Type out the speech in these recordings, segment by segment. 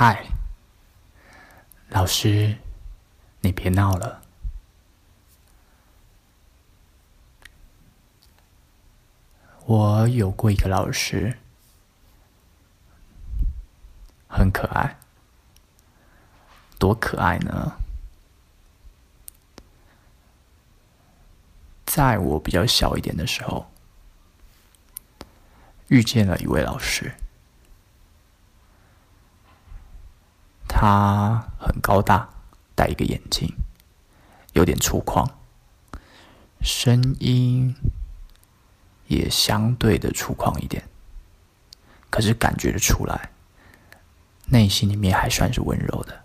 嗨，老师，你别闹了。我有过一个老师，很可爱。多可爱呢？在我比较小一点的时候，遇见了一位老师。他很高大，戴一个眼镜，有点粗犷，声音。也相对的粗犷一点，可是感觉得出来，内心里面还算是温柔的。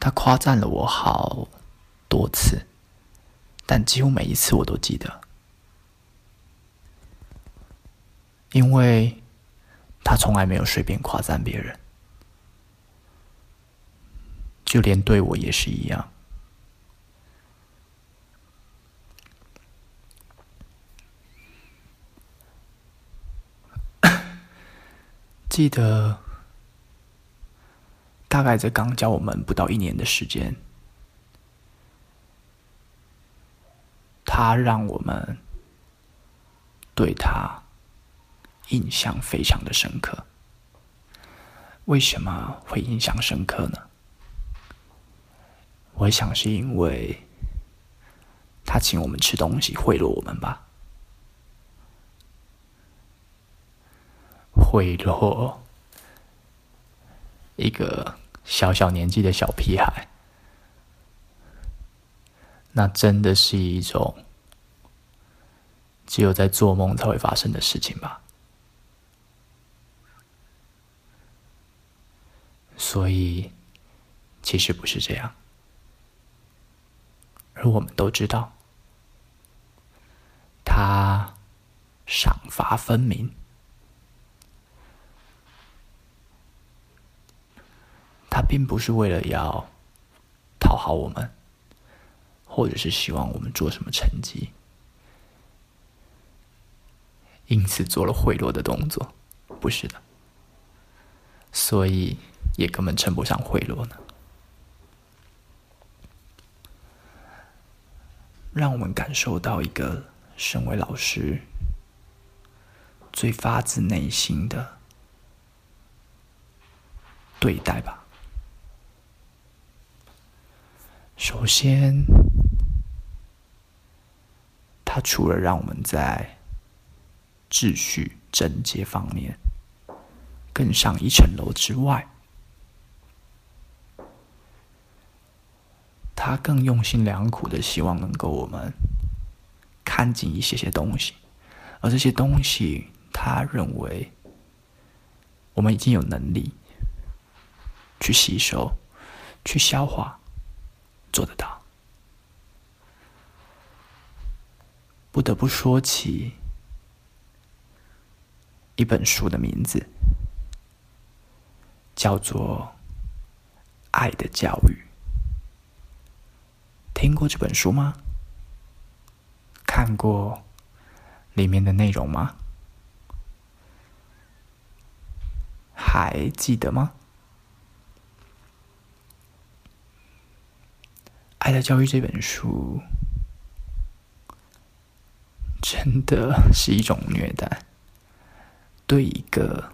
他夸赞了我好多次，但几乎每一次我都记得，因为他从来没有随便夸赞别人，就连对我也是一样。记得，大概在刚教我们不到一年的时间，他让我们对他印象非常的深刻。为什么会印象深刻呢？我想是因为他请我们吃东西贿赂我们吧。贿赂一个小小年纪的小屁孩，那真的是一种只有在做梦才会发生的事情吧。所以，其实不是这样，而我们都知道，他赏罚分明。他并不是为了要讨好我们，或者是希望我们做什么成绩，因此做了贿赂的动作，不是的，所以也根本称不上贿赂呢。让我们感受到一个身为老师最发自内心的对待吧。首先，他除了让我们在秩序整洁方面更上一层楼之外，他更用心良苦的希望能够我们看进一些些东西，而这些东西，他认为我们已经有能力去吸收、去消化。做得到。不得不说起一本书的名字，叫做《爱的教育》。听过这本书吗？看过里面的内容吗？还记得吗？《爱的教育》这本书真的是一种虐待，对一个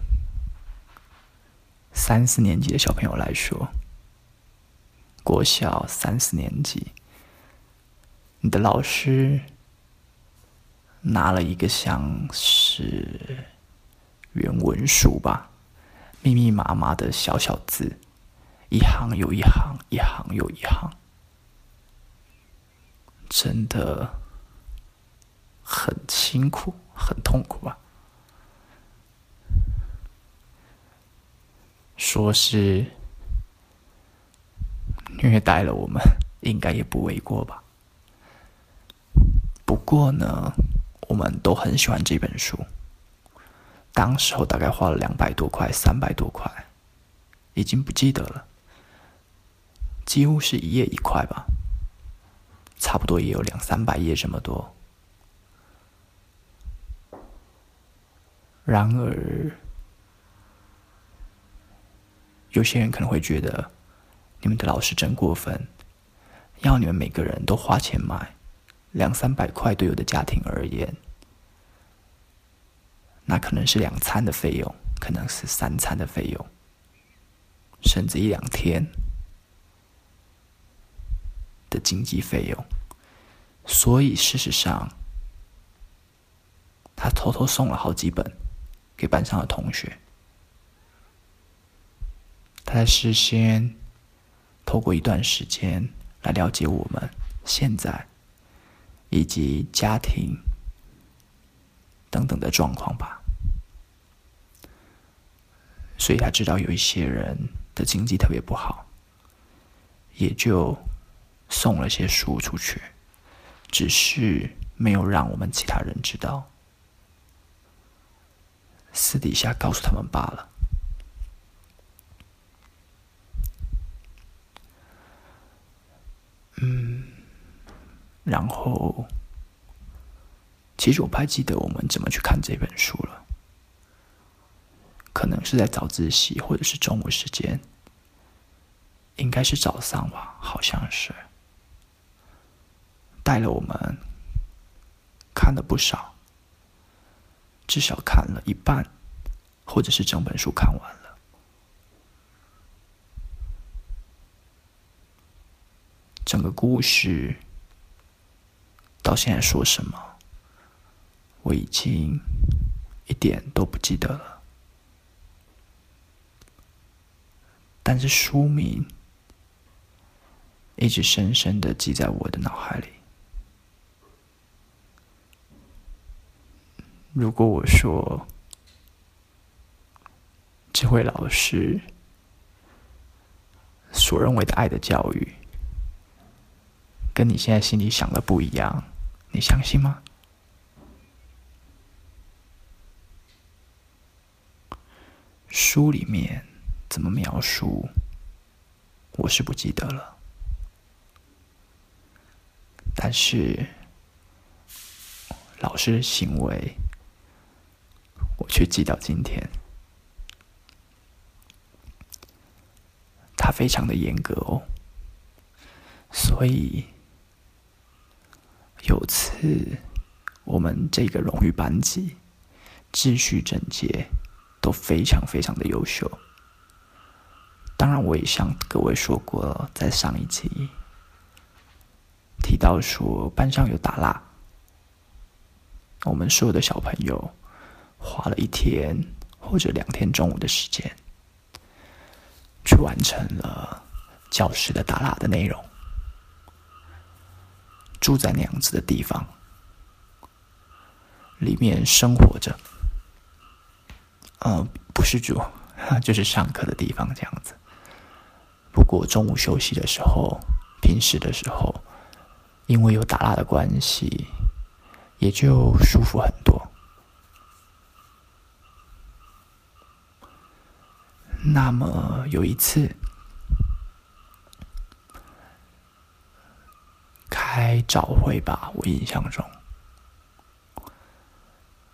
三四年级的小朋友来说，国小三四年级，你的老师拿了一个像是原文书吧，密密麻麻的小小字，一行又一行，一行又一行。真的很辛苦，很痛苦吧？说是虐待了我们，应该也不为过吧？不过呢，我们都很喜欢这本书。当时候大概花了两百多块，三百多块，已经不记得了，几乎是一页一块吧。差不多也有两三百页这么多，然而，有些人可能会觉得，你们的老师真过分，要你们每个人都花钱买，两三百块对有的家庭而言，那可能是两餐的费用，可能是三餐的费用，甚至一两天的经济费用。所以事实上，他偷偷送了好几本。给班上的同学，他在事先透过一段时间来了解我们现在以及家庭等等的状况吧，所以他知道有一些人的经济特别不好，也就送了些书出去，只是没有让我们其他人知道。私底下告诉他们罢了。嗯，然后，其实我不太记得我们怎么去看这本书了。可能是在早自习，或者是中午时间，应该是早上吧，好像是。带了我们看了不少。至少看了一半，或者是整本书看完了。整个故事到现在说什么，我已经一点都不记得了。但是书名一直深深的记在我的脑海里。如果我说，这位老师所认为的爱的教育，跟你现在心里想的不一样，你相信吗？书里面怎么描述，我是不记得了，但是老师的行为。我却记到今天，他非常的严格哦，所以有次我们这个荣誉班级秩序整洁都非常非常的优秀。当然，我也向各位说过，在上一集提到说班上有打蜡，我们所有的小朋友。花了一天或者两天中午的时间，去完成了教室的打蜡的内容。住在那样子的地方，里面生活着，呃，不是住，就是上课的地方这样子。不过中午休息的时候，平时的时候，因为有打蜡的关系，也就舒服很多。那么有一次开早会吧，我印象中，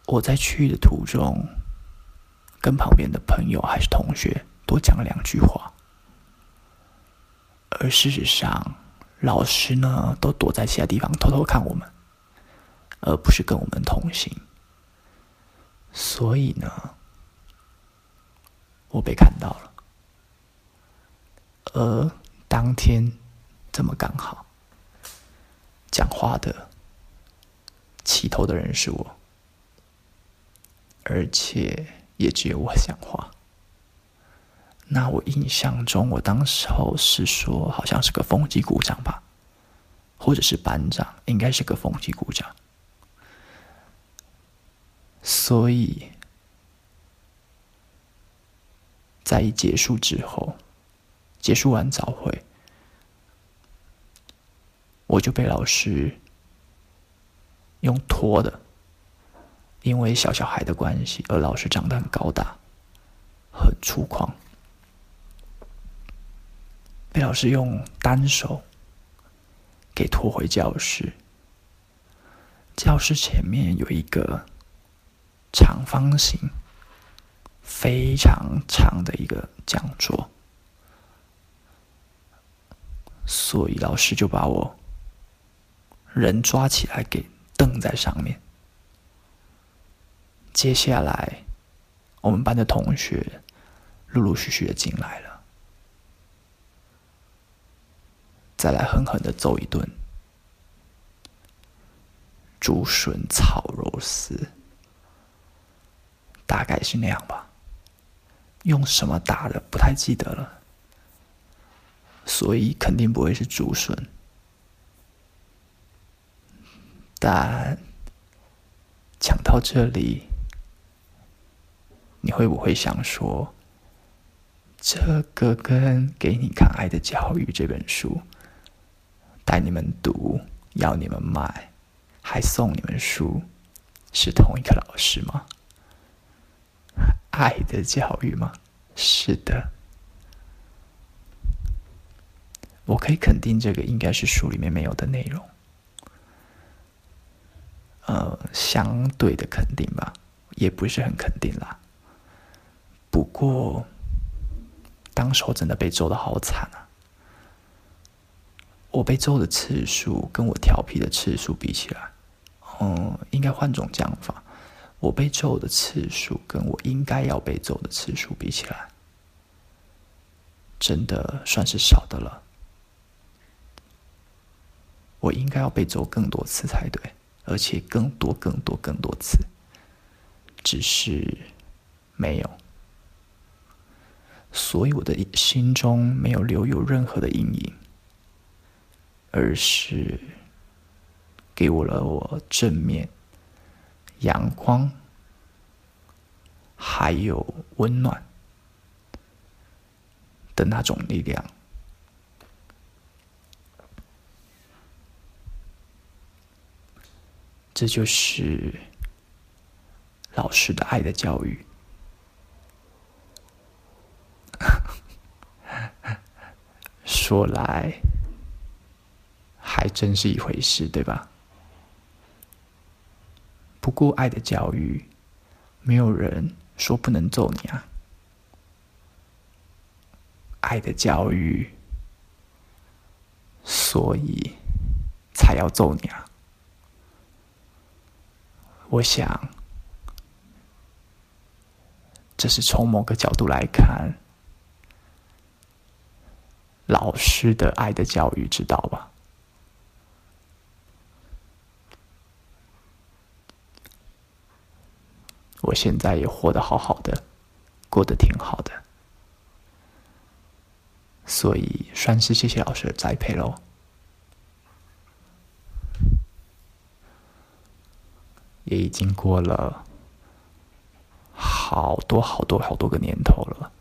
我在去的途中，跟旁边的朋友还是同学多讲了两句话，而事实上，老师呢都躲在其他地方偷偷看我们，而不是跟我们同行，所以呢。我被看到了，而当天这么刚好，讲话的起头的人是我，而且也只有我讲话。那我印象中，我当时候是说，好像是个风纪股长吧，或者是班长，应该是个风纪股长，所以。在一结束之后，结束完早会，我就被老师用拖的，因为小小孩的关系，而老师长得很高大，很粗犷，被老师用单手给拖回教室。教室前面有一个长方形、非常长的一个讲桌，所以老师就把我人抓起来给凳在上面。接下来，我们班的同学陆陆续续的进来了，再来狠狠的揍一顿。竹笋炒肉丝，大概是那样吧。用什么打的不太记得了，所以肯定不会是竹笋。但讲到这里，你会不会想说，这个跟《给你看爱的教育》这本书，带你们读，要你们买？还送你们书，是同一个老师吗？爱的教育吗？是的，我可以肯定，这个应该是书里面没有的内容。呃，相对的肯定吧，也不是很肯定啦。不过，当时我真的被揍得好惨啊！我被揍的次数跟我调皮的次数比起来。嗯，应该换种讲法，我被揍的次数跟我应该要被揍的次数比起来，真的算是少的了。我应该要被揍更多次才对，而且更多、更多、更多次，只是没有，所以我的心中没有留有任何的阴影，而是。给我了我正面阳光，还有温暖的那种力量。这就是老师的爱的教育。说来还真是一回事，对吧？不过，爱的教育，没有人说不能揍你啊。爱的教育，所以才要揍你啊。我想，这是从某个角度来看，老师的爱的教育，知道吧？我现在也活得好好的，过得挺好的，所以算是谢谢老师的栽培喽。也已经过了好多好多好多个年头了，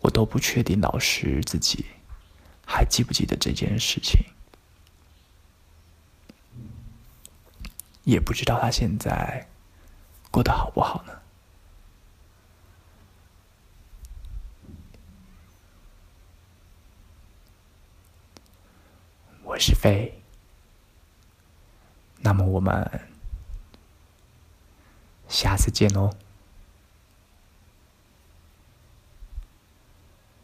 我都不确定老师自己还记不记得这件事情，也不知道他现在。过得好不好呢？我是飞，那么我们下次见喽。